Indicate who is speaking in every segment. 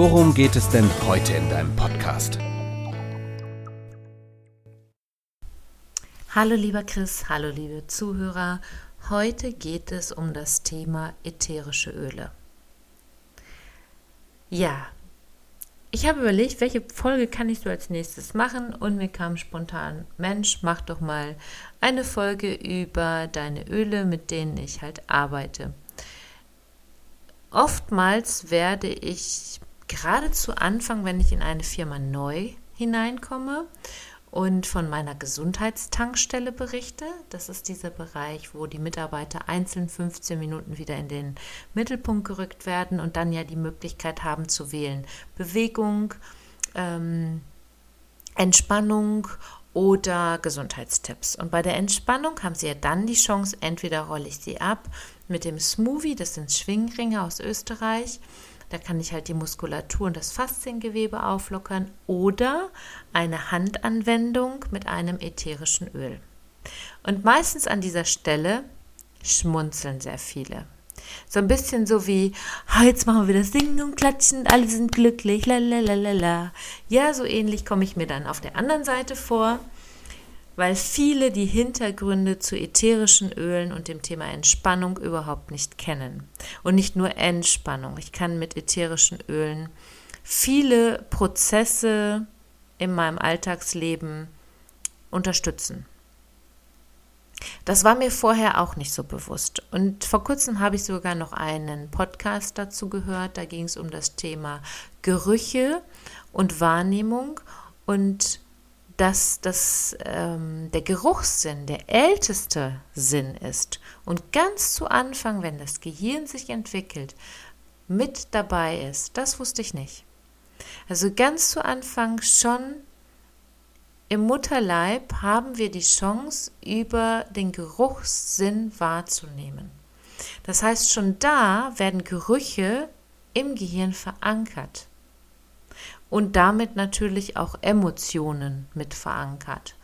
Speaker 1: worum geht es denn heute in deinem Podcast?
Speaker 2: Hallo lieber Chris, hallo liebe Zuhörer. Heute geht es um das Thema ätherische Öle. Ja, ich habe überlegt, welche Folge kann ich so als nächstes machen und mir kam spontan, Mensch, mach doch mal eine Folge über deine Öle, mit denen ich halt arbeite. Oftmals werde ich gerade zu Anfang, wenn ich in eine Firma neu hineinkomme und von meiner Gesundheitstankstelle berichte. Das ist dieser Bereich, wo die Mitarbeiter einzeln 15 Minuten wieder in den Mittelpunkt gerückt werden und dann ja die Möglichkeit haben zu wählen. Bewegung, ähm, Entspannung oder Gesundheitstipps. Und bei der Entspannung haben Sie ja dann die Chance, entweder rolle ich sie ab mit dem Smoothie, das sind Schwingringe aus Österreich, da kann ich halt die Muskulatur und das Fasziengewebe auflockern oder eine Handanwendung mit einem ätherischen Öl. Und meistens an dieser Stelle schmunzeln sehr viele. So ein bisschen so wie, jetzt machen wir das Singen und Klatschen, alle sind glücklich, la la la la la. Ja, so ähnlich komme ich mir dann auf der anderen Seite vor weil viele die Hintergründe zu ätherischen Ölen und dem Thema Entspannung überhaupt nicht kennen. Und nicht nur Entspannung. Ich kann mit ätherischen Ölen viele Prozesse in meinem Alltagsleben unterstützen. Das war mir vorher auch nicht so bewusst. Und vor kurzem habe ich sogar noch einen Podcast dazu gehört. Da ging es um das Thema Gerüche und Wahrnehmung. Und dass das, ähm, der Geruchssinn der älteste Sinn ist und ganz zu Anfang, wenn das Gehirn sich entwickelt, mit dabei ist, das wusste ich nicht. Also ganz zu Anfang schon im Mutterleib haben wir die Chance, über den Geruchssinn wahrzunehmen. Das heißt, schon da werden Gerüche im Gehirn verankert und damit natürlich auch Emotionen mit verankert.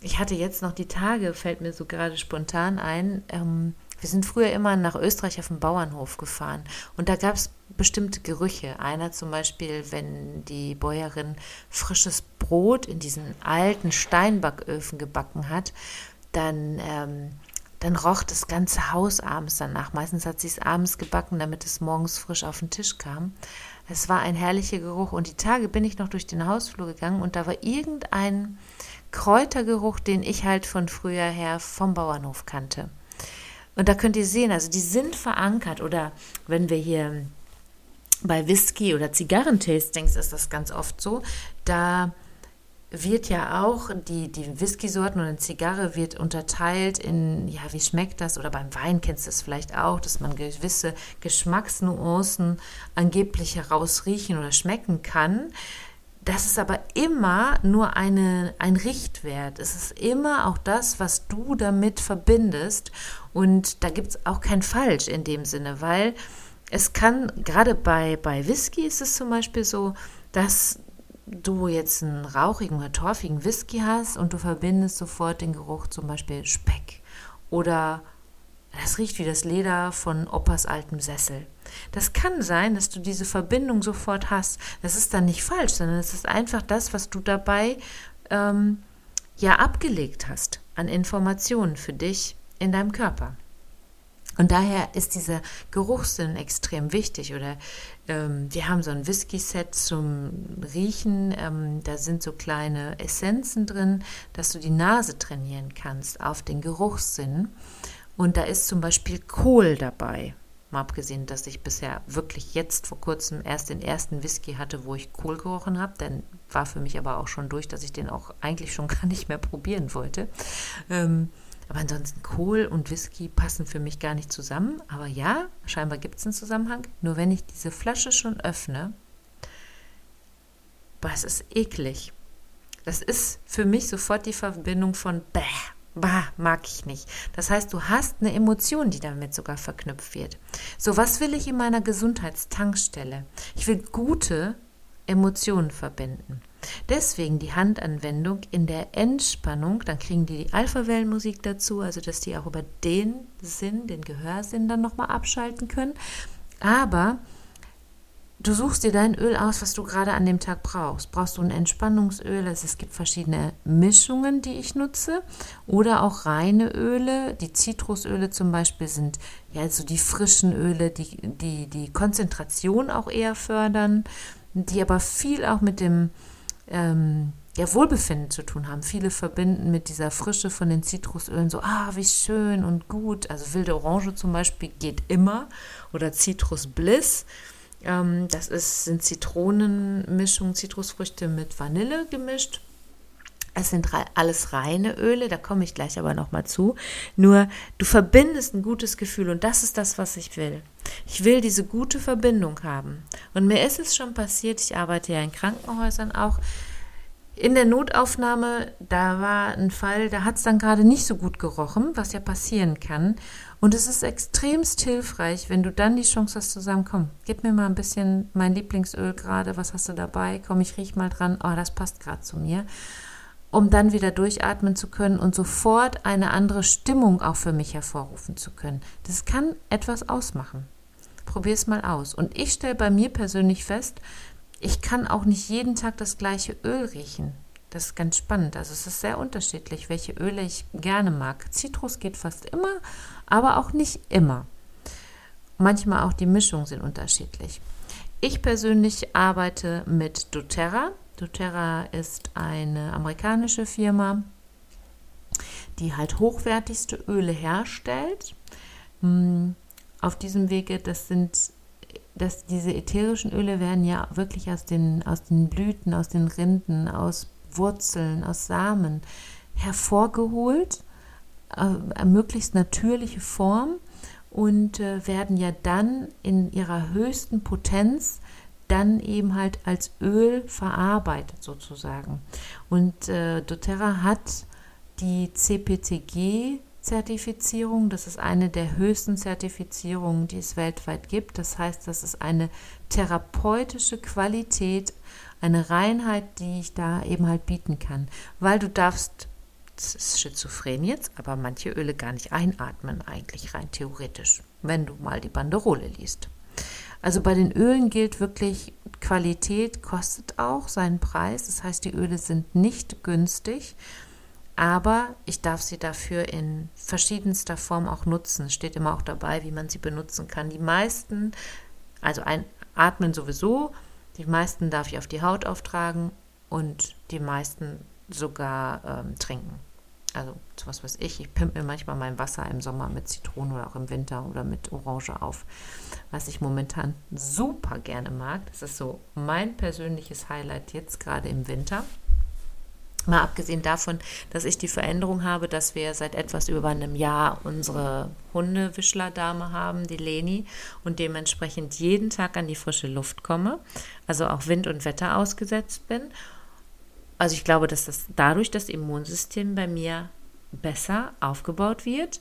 Speaker 2: Ich hatte jetzt noch die Tage, fällt mir so gerade spontan ein, ähm, wir sind früher immer nach Österreich auf den Bauernhof gefahren und da gab es bestimmte Gerüche. Einer zum Beispiel, wenn die Bäuerin frisches Brot in diesen alten Steinbacköfen gebacken hat, dann, ähm, dann roch das ganze Haus abends danach. Meistens hat sie es abends gebacken, damit es morgens frisch auf den Tisch kam. Es war ein herrlicher Geruch und die Tage bin ich noch durch den Hausflur gegangen und da war irgendein Kräutergeruch, den ich halt von früher her vom Bauernhof kannte. Und da könnt ihr sehen, also die sind verankert oder wenn wir hier bei Whisky oder Zigarrentastings ist das ganz oft so, da wird ja auch, die, die Whisky-Sorten oder eine Zigarre wird unterteilt in, ja, wie schmeckt das? Oder beim Wein kennst du es vielleicht auch, dass man gewisse Geschmacksnuancen angeblich herausriechen oder schmecken kann. Das ist aber immer nur eine, ein Richtwert. Es ist immer auch das, was du damit verbindest. Und da gibt es auch kein Falsch in dem Sinne, weil es kann, gerade bei, bei Whisky ist es zum Beispiel so, dass du jetzt einen rauchigen oder torfigen Whisky hast und du verbindest sofort den Geruch zum Beispiel Speck oder das riecht wie das Leder von Opas altem Sessel. Das kann sein, dass du diese Verbindung sofort hast. Das ist dann nicht falsch, sondern es ist einfach das, was du dabei ähm, ja abgelegt hast an Informationen für dich in deinem Körper. Und daher ist dieser Geruchssinn extrem wichtig. Oder ähm, wir haben so ein Whisky-Set zum Riechen. Ähm, da sind so kleine Essenzen drin, dass du die Nase trainieren kannst auf den Geruchssinn. Und da ist zum Beispiel Kohl dabei. Mal abgesehen, dass ich bisher wirklich jetzt vor kurzem erst den ersten Whisky hatte, wo ich Kohl gerochen habe. Dann war für mich aber auch schon durch, dass ich den auch eigentlich schon gar nicht mehr probieren wollte. Ähm, aber ansonsten Kohl und Whisky passen für mich gar nicht zusammen. Aber ja, scheinbar gibt es einen Zusammenhang. Nur wenn ich diese Flasche schon öffne, das ist eklig. Das ist für mich sofort die Verbindung von bäh, bah, mag ich nicht. Das heißt, du hast eine Emotion, die damit sogar verknüpft wird. So, was will ich in meiner Gesundheitstankstelle? Ich will gute Emotionen verbinden. Deswegen die Handanwendung in der Entspannung, dann kriegen die die Alpha-Wellenmusik dazu, also dass die auch über den Sinn, den Gehörsinn dann nochmal abschalten können. Aber du suchst dir dein Öl aus, was du gerade an dem Tag brauchst. Brauchst du ein Entspannungsöl? Also es gibt verschiedene Mischungen, die ich nutze. Oder auch reine Öle. Die Zitrusöle zum Beispiel sind ja so die frischen Öle, die die, die Konzentration auch eher fördern, die aber viel auch mit dem ähm, ja, Wohlbefinden zu tun haben. Viele verbinden mit dieser Frische von den Zitrusölen so, ah, wie schön und gut. Also wilde Orange zum Beispiel geht immer. Oder Zitrus Bliss. Ähm, das ist, sind Zitronenmischungen, Zitrusfrüchte mit Vanille gemischt. Es sind alles reine Öle, da komme ich gleich aber nochmal zu. Nur du verbindest ein gutes Gefühl und das ist das, was ich will. Ich will diese gute Verbindung haben. Und mir ist es schon passiert, ich arbeite ja in Krankenhäusern auch. In der Notaufnahme, da war ein Fall, da hat es dann gerade nicht so gut gerochen, was ja passieren kann. Und es ist extremst hilfreich, wenn du dann die Chance hast zu sagen, komm, gib mir mal ein bisschen mein Lieblingsöl gerade, was hast du dabei? Komm, ich riech mal dran, oh, das passt gerade zu mir um dann wieder durchatmen zu können und sofort eine andere Stimmung auch für mich hervorrufen zu können. Das kann etwas ausmachen. Probier es mal aus. Und ich stelle bei mir persönlich fest, ich kann auch nicht jeden Tag das gleiche Öl riechen. Das ist ganz spannend. Also es ist sehr unterschiedlich, welche Öle ich gerne mag. Zitrus geht fast immer, aber auch nicht immer. Manchmal auch die Mischungen sind unterschiedlich. Ich persönlich arbeite mit doTERRA doTERRA ist eine amerikanische Firma, die halt hochwertigste Öle herstellt. Hm, auf diesem Wege, das sind, dass diese ätherischen Öle werden ja wirklich aus den, aus den Blüten, aus den Rinden, aus Wurzeln, aus Samen hervorgeholt, äh, möglichst natürliche Form und äh, werden ja dann in ihrer höchsten Potenz dann eben halt als Öl verarbeitet sozusagen. Und äh, doTERRA hat die CPTG Zertifizierung. Das ist eine der höchsten Zertifizierungen, die es weltweit gibt. Das heißt, das ist eine therapeutische Qualität, eine Reinheit, die ich da eben halt bieten kann. Weil du darfst, das ist schizophren jetzt, aber manche Öle gar nicht einatmen, eigentlich rein theoretisch, wenn du mal die Banderole liest. Also bei den Ölen gilt wirklich, Qualität kostet auch seinen Preis. Das heißt, die Öle sind nicht günstig, aber ich darf sie dafür in verschiedenster Form auch nutzen. Es steht immer auch dabei, wie man sie benutzen kann. Die meisten, also ein, atmen sowieso, die meisten darf ich auf die Haut auftragen und die meisten sogar ähm, trinken. Also was weiß ich, ich pimpe mir manchmal mein Wasser im Sommer mit Zitrone oder auch im Winter oder mit Orange auf. Was ich momentan super gerne mag, das ist so mein persönliches Highlight jetzt gerade im Winter. Mal abgesehen davon, dass ich die Veränderung habe, dass wir seit etwas über einem Jahr unsere Hundewischlerdame haben, die Leni, und dementsprechend jeden Tag an die frische Luft komme, also auch Wind und Wetter ausgesetzt bin also ich glaube, dass das dadurch das Immunsystem bei mir besser aufgebaut wird.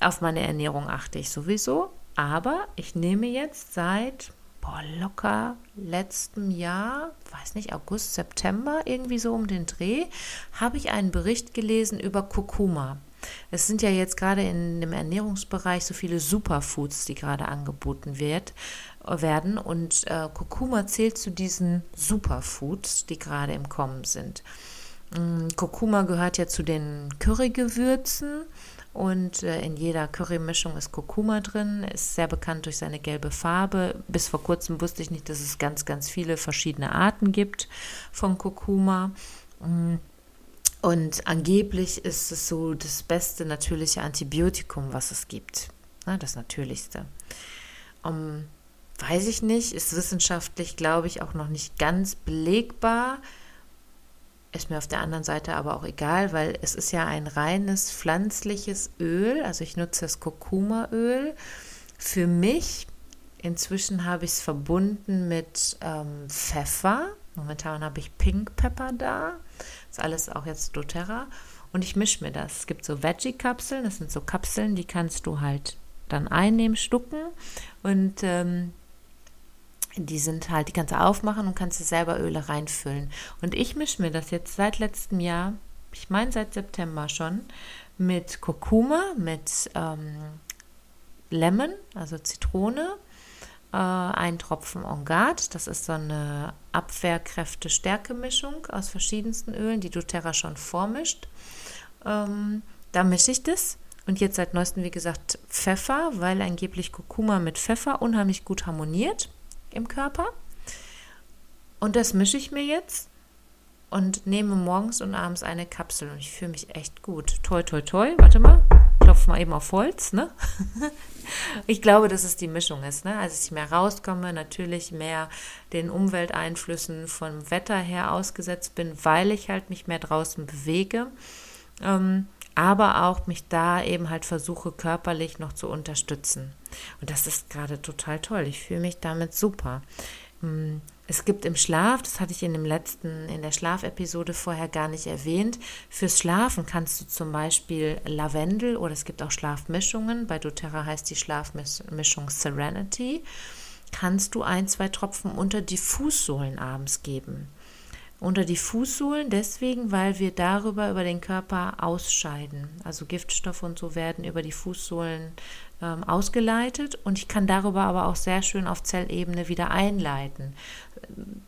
Speaker 2: Auf meine Ernährung achte ich sowieso, aber ich nehme jetzt seit boah, locker letztem Jahr, weiß nicht, August, September, irgendwie so um den Dreh, habe ich einen Bericht gelesen über Kurkuma. Es sind ja jetzt gerade in dem Ernährungsbereich so viele Superfoods, die gerade angeboten wird, werden. Und äh, Kurkuma zählt zu diesen Superfoods, die gerade im Kommen sind. Mm, Kurkuma gehört ja zu den Currygewürzen und äh, in jeder Currymischung ist Kurkuma drin, ist sehr bekannt durch seine gelbe Farbe. Bis vor kurzem wusste ich nicht, dass es ganz, ganz viele verschiedene Arten gibt von Kurkuma. Mm, und angeblich ist es so das beste natürliche Antibiotikum, was es gibt. das natürlichste. Um, weiß ich nicht, ist wissenschaftlich, glaube ich, auch noch nicht ganz belegbar. Ist mir auf der anderen Seite aber auch egal, weil es ist ja ein reines pflanzliches Öl. Also ich nutze das Kurkumaöl. Für mich, inzwischen habe ich es verbunden mit ähm, Pfeffer. Momentan habe ich Pink Pepper da. Das ist alles auch jetzt doTERRA. Und ich mische mir das. Es gibt so Veggie-Kapseln. Das sind so Kapseln, die kannst du halt dann einnehmen, stucken. Und ähm, die sind halt, die kannst du aufmachen und kannst du selber Öle reinfüllen. Und ich mische mir das jetzt seit letztem Jahr, ich meine seit September schon, mit Kurkuma, mit ähm, Lemon, also Zitrone, äh, ein Tropfen On Guard. Das ist so eine Abwehrkräfte-Stärke-Mischung aus verschiedensten Ölen, die doTERRA schon vormischt. Ähm, da mische ich das. Und jetzt seit neuestem, wie gesagt, Pfeffer, weil angeblich Kurkuma mit Pfeffer unheimlich gut harmoniert im Körper. Und das mische ich mir jetzt und nehme morgens und abends eine Kapsel. Und ich fühle mich echt gut. Toi, toi, toi. Warte mal klopfe mal eben auf Holz, ne? ich glaube, dass es die Mischung ist, ne? Also, dass ich mehr rauskomme, natürlich mehr den Umwelteinflüssen vom Wetter her ausgesetzt bin, weil ich halt mich mehr draußen bewege. Ähm, aber auch mich da eben halt versuche, körperlich noch zu unterstützen. Und das ist gerade total toll. Ich fühle mich damit super. Es gibt im Schlaf, das hatte ich in dem letzten, in der Schlafepisode vorher gar nicht erwähnt, fürs Schlafen kannst du zum Beispiel Lavendel oder es gibt auch Schlafmischungen. Bei doTERRA heißt die Schlafmischung Serenity. Kannst du ein, zwei Tropfen unter die Fußsohlen abends geben. Unter die Fußsohlen deswegen, weil wir darüber über den Körper ausscheiden. Also Giftstoffe und so werden über die Fußsohlen ähm, ausgeleitet und ich kann darüber aber auch sehr schön auf Zellebene wieder einleiten.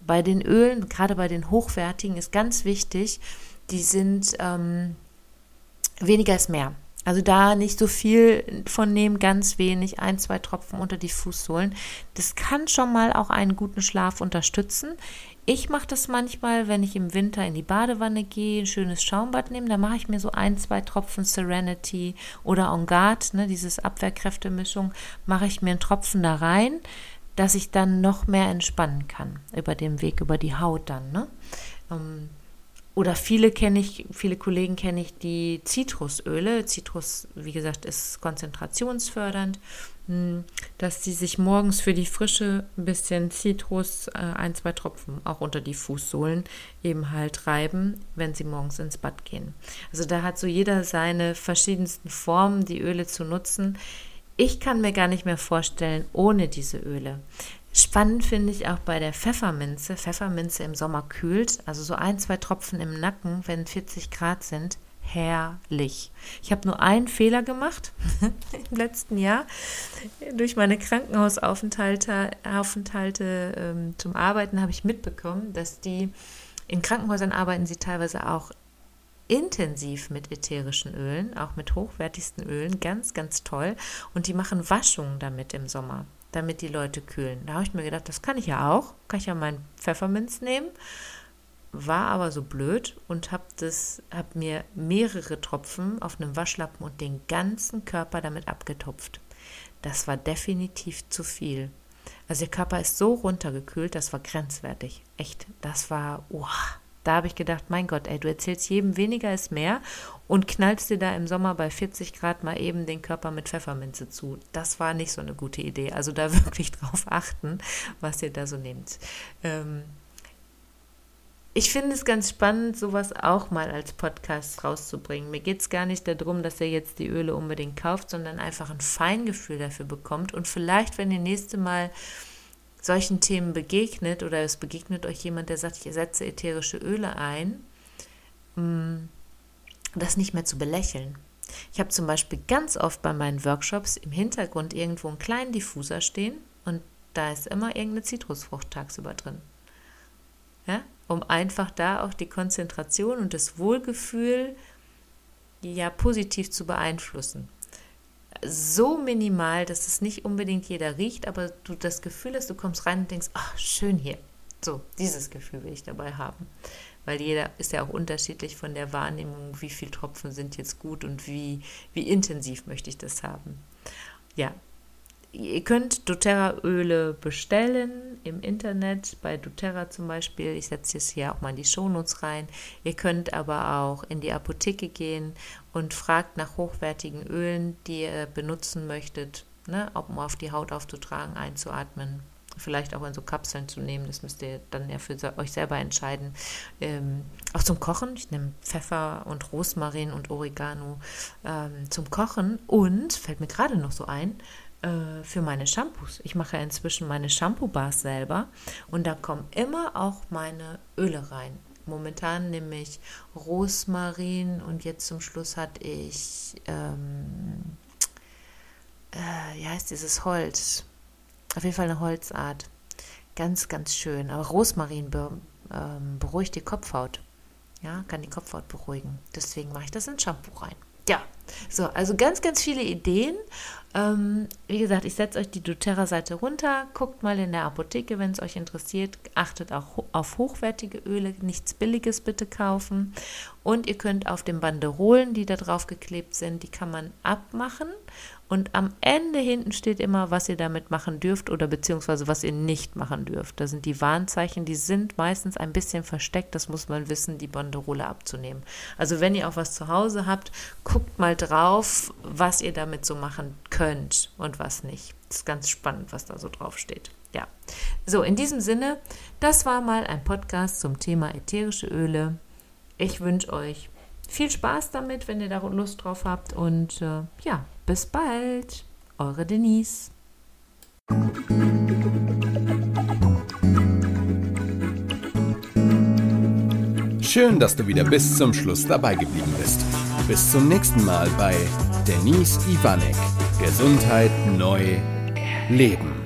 Speaker 2: Bei den Ölen, gerade bei den hochwertigen, ist ganz wichtig, die sind ähm, weniger ist mehr. Also da nicht so viel von nehmen, ganz wenig, ein, zwei Tropfen unter die Fußsohlen. Das kann schon mal auch einen guten Schlaf unterstützen. Ich mache das manchmal, wenn ich im Winter in die Badewanne gehe, ein schönes Schaumbad nehme, da mache ich mir so ein, zwei Tropfen Serenity oder On Guard, ne, dieses Abwehrkräftemischung, mache ich mir einen Tropfen da rein, dass ich dann noch mehr entspannen kann über den Weg, über die Haut dann. Ne? Ähm, oder viele kenne ich, viele Kollegen kenne ich, die Zitrusöle. Zitrus, wie gesagt, ist konzentrationsfördernd, dass sie sich morgens für die Frische ein bisschen Zitrus, äh, ein, zwei Tropfen auch unter die Fußsohlen eben halt reiben, wenn sie morgens ins Bad gehen. Also da hat so jeder seine verschiedensten Formen, die Öle zu nutzen. Ich kann mir gar nicht mehr vorstellen ohne diese Öle. Spannend finde ich auch bei der Pfefferminze. Pfefferminze im Sommer kühlt, also so ein, zwei Tropfen im Nacken, wenn 40 Grad sind. Herrlich. Ich habe nur einen Fehler gemacht im letzten Jahr. Durch meine Krankenhausaufenthalte Aufenthalte, ähm, zum Arbeiten habe ich mitbekommen, dass die in Krankenhäusern arbeiten sie teilweise auch intensiv mit ätherischen Ölen, auch mit hochwertigsten Ölen, ganz, ganz toll. Und die machen Waschungen damit im Sommer damit die Leute kühlen. Da habe ich mir gedacht, das kann ich ja auch. Kann ich ja meinen Pfefferminz nehmen. War aber so blöd und habe hab mir mehrere Tropfen auf einem Waschlappen und den ganzen Körper damit abgetupft. Das war definitiv zu viel. Also der Körper ist so runtergekühlt, das war grenzwertig. Echt, das war, uah. Da habe ich gedacht, mein Gott, ey, du erzählst jedem weniger ist mehr und knallst dir da im Sommer bei 40 Grad mal eben den Körper mit Pfefferminze zu. Das war nicht so eine gute Idee. Also da wirklich drauf achten, was ihr da so nehmt. Ähm ich finde es ganz spannend, sowas auch mal als Podcast rauszubringen. Mir geht es gar nicht darum, dass ihr jetzt die Öle unbedingt kauft, sondern einfach ein Feingefühl dafür bekommt. Und vielleicht, wenn ihr nächste Mal solchen Themen begegnet oder es begegnet euch jemand, der sagt, ich setze ätherische Öle ein, mm, das nicht mehr zu belächeln. Ich habe zum Beispiel ganz oft bei meinen Workshops im Hintergrund irgendwo einen kleinen Diffuser stehen und da ist immer irgendeine Zitrusfrucht tagsüber drin. Ja? Um einfach da auch die Konzentration und das Wohlgefühl ja positiv zu beeinflussen so minimal, dass es nicht unbedingt jeder riecht, aber du das Gefühl hast, du kommst rein und denkst, ach, schön hier. So, dieses Gefühl will ich dabei haben. Weil jeder ist ja auch unterschiedlich von der Wahrnehmung, wie viele Tropfen sind jetzt gut und wie, wie intensiv möchte ich das haben. Ja, Ihr könnt doTERRA-Öle bestellen im Internet, bei doTERRA zum Beispiel. Ich setze es hier auch mal in die Shownotes rein. Ihr könnt aber auch in die Apotheke gehen und fragt nach hochwertigen Ölen, die ihr benutzen möchtet, ne, um auf die Haut aufzutragen, einzuatmen. vielleicht auch in so Kapseln zu nehmen. Das müsst ihr dann ja für euch selber entscheiden. Ähm, auch zum Kochen. Ich nehme Pfeffer und Rosmarin und Oregano ähm, zum Kochen. Und, fällt mir gerade noch so ein, äh, für meine Shampoos. Ich mache inzwischen meine Shampoo-Bars selber. Und da kommen immer auch meine Öle rein. Momentan nehme ich Rosmarin und jetzt zum Schluss hatte ich, ähm, äh, wie heißt dieses Holz? Auf jeden Fall eine Holzart. Ganz, ganz schön. Aber Rosmarin be ähm, beruhigt die Kopfhaut. Ja, kann die Kopfhaut beruhigen. Deswegen mache ich das in Shampoo rein. Ja, so, also ganz, ganz viele Ideen. Ähm, wie gesagt, ich setze euch die doTERRA-Seite runter. Guckt mal in der Apotheke, wenn es euch interessiert. Achtet auch auf hochwertige Öle, nichts Billiges bitte kaufen. Und ihr könnt auf den Banderolen, die da drauf geklebt sind, die kann man abmachen und am Ende hinten steht immer, was ihr damit machen dürft oder beziehungsweise was ihr nicht machen dürft. Da sind die Warnzeichen, die sind meistens ein bisschen versteckt. Das muss man wissen, die Banderole abzunehmen. Also wenn ihr auch was zu Hause habt, guckt mal drauf, was ihr damit so machen könnt und was nicht. Das ist ganz spannend, was da so drauf steht. Ja. So, in diesem Sinne, das war mal ein Podcast zum Thema ätherische Öle. Ich wünsche euch viel Spaß damit, wenn ihr da Lust drauf habt. Und äh, ja, bis bald. Eure Denise.
Speaker 1: Schön, dass du wieder bis zum Schluss dabei geblieben bist. Bis zum nächsten Mal bei Denise Ivanek. Gesundheit neu leben.